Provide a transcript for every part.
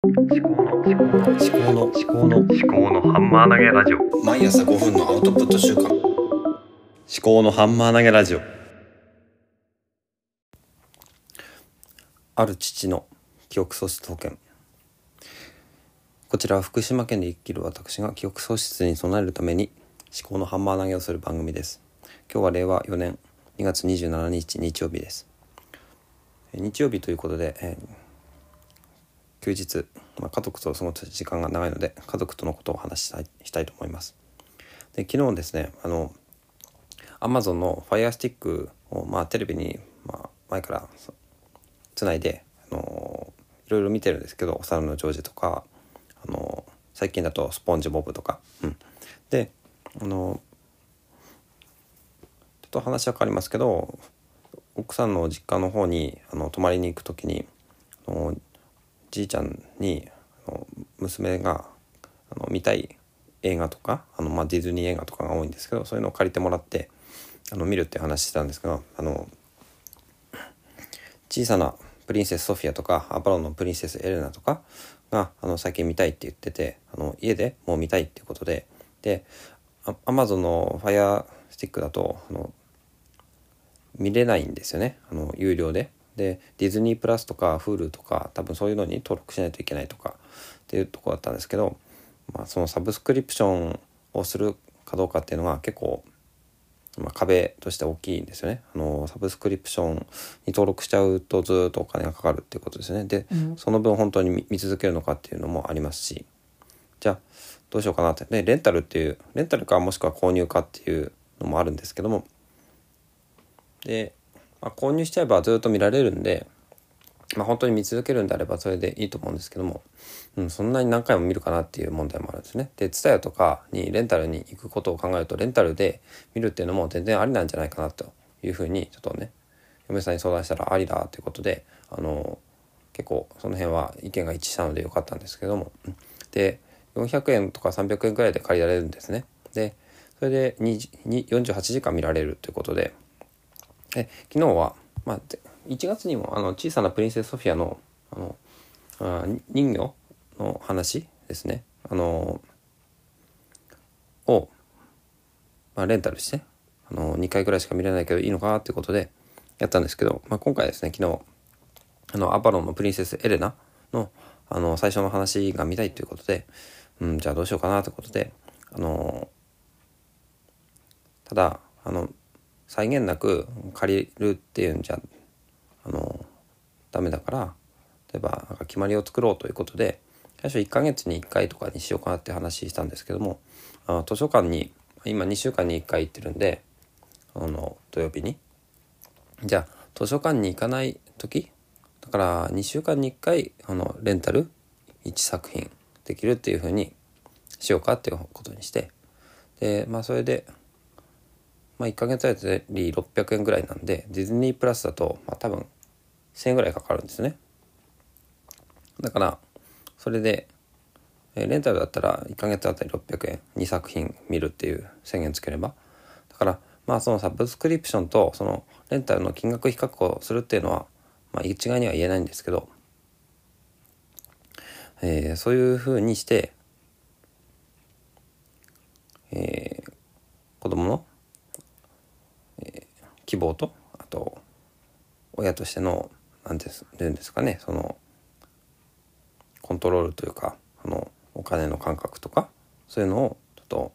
思考の思考の思考の思考の思考のハンマー投げラジオ。毎朝5分のアウトプット週間。思考のハンマー投げラジオ。ある父の記憶喪失保険。こちらは福島県で生きる私が記憶喪失に備えるために思考のハンマー投げをする番組です。今日は令和4年2月27日日曜日です。え日曜日ということで、えー休日、まあ、家族と過ごす時間が長いので家族とのことを話したいしたいと思います。で昨日ですねあの Amazon の Fire Stick を、まあ、テレビに、まあ、前からつないで、あのいろいろ見てるんですけど「お猿のジョージ」とか、あの最近だと「スポンジボブ」とか、うん、であのちょっと話は変わりますけど奥さんの実家の方にあの泊まりに行く時にあのじいちゃんにあの娘があの見たい映画とかあの、まあ、ディズニー映画とかが多いんですけどそういうのを借りてもらってあの見るって話してたんですがあの小さなプリンセスソフィアとかアパロンのプリンセスエレナとかがあの最近見たいって言っててあの家でもう見たいっていうことででアマゾンの Fire Stick だとあの見れないんですよねあの有料で。でディズニープラスとか Hulu とか多分そういうのに登録しないといけないとかっていうところだったんですけど、まあ、そのサブスクリプションをするかどうかっていうのが結構、まあ、壁として大きいんですよね。あのサブスクリプションに登録しちゃうとずっとお金がかかるっていうことですよね。で、その分本当に見見続けるのかっていうのもありますしじゃあどうしようかなって。でレンタルっていうレンタルかもしくは購入かっていうのもあるんですけどもで、まあ、購入しちゃえばずっと見られるんで、まあ、本当に見続けるんであればそれでいいと思うんですけども、うん、そんなに何回も見るかなっていう問題もあるんですね。で TSUTAYA とかにレンタルに行くことを考えるとレンタルで見るっていうのも全然ありなんじゃないかなというふうにちょっとね嫁さんに相談したらありだということであの結構その辺は意見が一致したのでよかったんですけどもで400円とか300円くらいで借りられるんですね。でそれで48時間見られるということでで昨日は、まあ、1月にもあの小さなプリンセスソフィアのあのあ人魚の話ですね。あのを、まあ、レンタルしてあの2回ぐらいしか見れないけどいいのかっていうことでやったんですけど、まあ、今回ですね昨日あのアパロンのプリンセスエレナのあの最初の話が見たいということで、うん、じゃあどうしようかなということであのただあの際限なく借りるっていうんじゃあのダメだから例えば決まりを作ろうということで最初1ヶ月に1回とかにしようかなって話したんですけどもあ図書館に今2週間に1回行ってるんであの土曜日に。じゃあ図書館に行かない時だから2週間に1回あのレンタル1作品できるっていう風にしようかっていうことにして。でまあそれでまあ、1ヶ月あたり600円ぐらいなんでディズニープラスだと、まあ、多分1000円ぐらいかかるんですね。だからそれで、えーレンタルだったら1ヶ月あたり600円2作品見るっていう宣言つければ。だからまあそのサブスクリプションとそのレンタルの金額比較をするっていうのは、まあ、一概には言えないんですけど、えーそういうふうにして、えー子供の希望とあと親としての何て言うんですかねそのコントロールというかあのお金の感覚とかそういうのをちょっと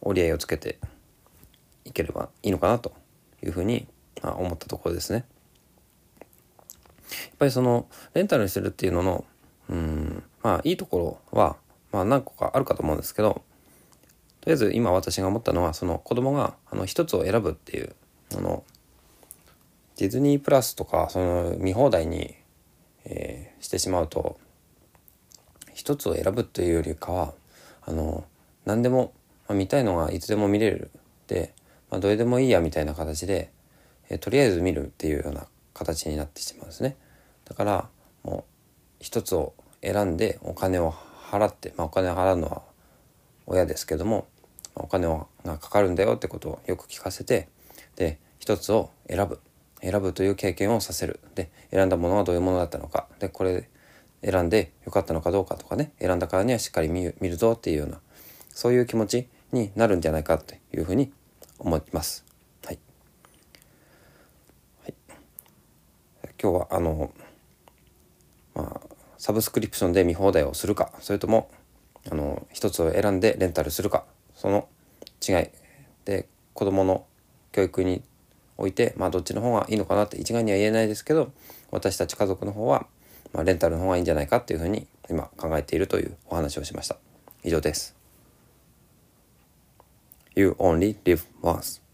折り合いをつけていければいいのかなというふうにまあ思ったところですね。やっぱりそのレンタルにするっていうののうんまあいいところは、まあ、何個かあるかと思うんですけどとりあえず今私が思ったのはその子供があの一つを選ぶっていうあのディズニープラスとかその見放題に、えーしてしまうと一つを選ぶというよりかはあの何でも、まあ見たいのがいつでも見れるで、まあ、どれでもいいやみたいな形で、えーとりあえず見るっていうような形になってしまうんですね。だからもう一つを選んでお金を払って、まあ、お金を払うのは親ですけどもお金がかかるんだよってことをよく聞かせてで一つを選ぶ、選ぶという経験をさせる。で選んだものはどういうものだったのか。でこれ選んでよかったのかどうかとかね。選んだからにはしっかり見る見るぞっていうようなそういう気持ちになるんじゃないかというふうに思います。はい、はい、今日はあのまあサブスクリプションで見放題をするかそれともあの一つを選んでレンタルするかその違い。で子どもの教育において、まあ、どっちの方がいいのかなって一概には言えないですけど私たち家族の方は、まあ、レンタルの方がいいんじゃないかっていうふうに今考えているというお話をしました。以上です。You only live once.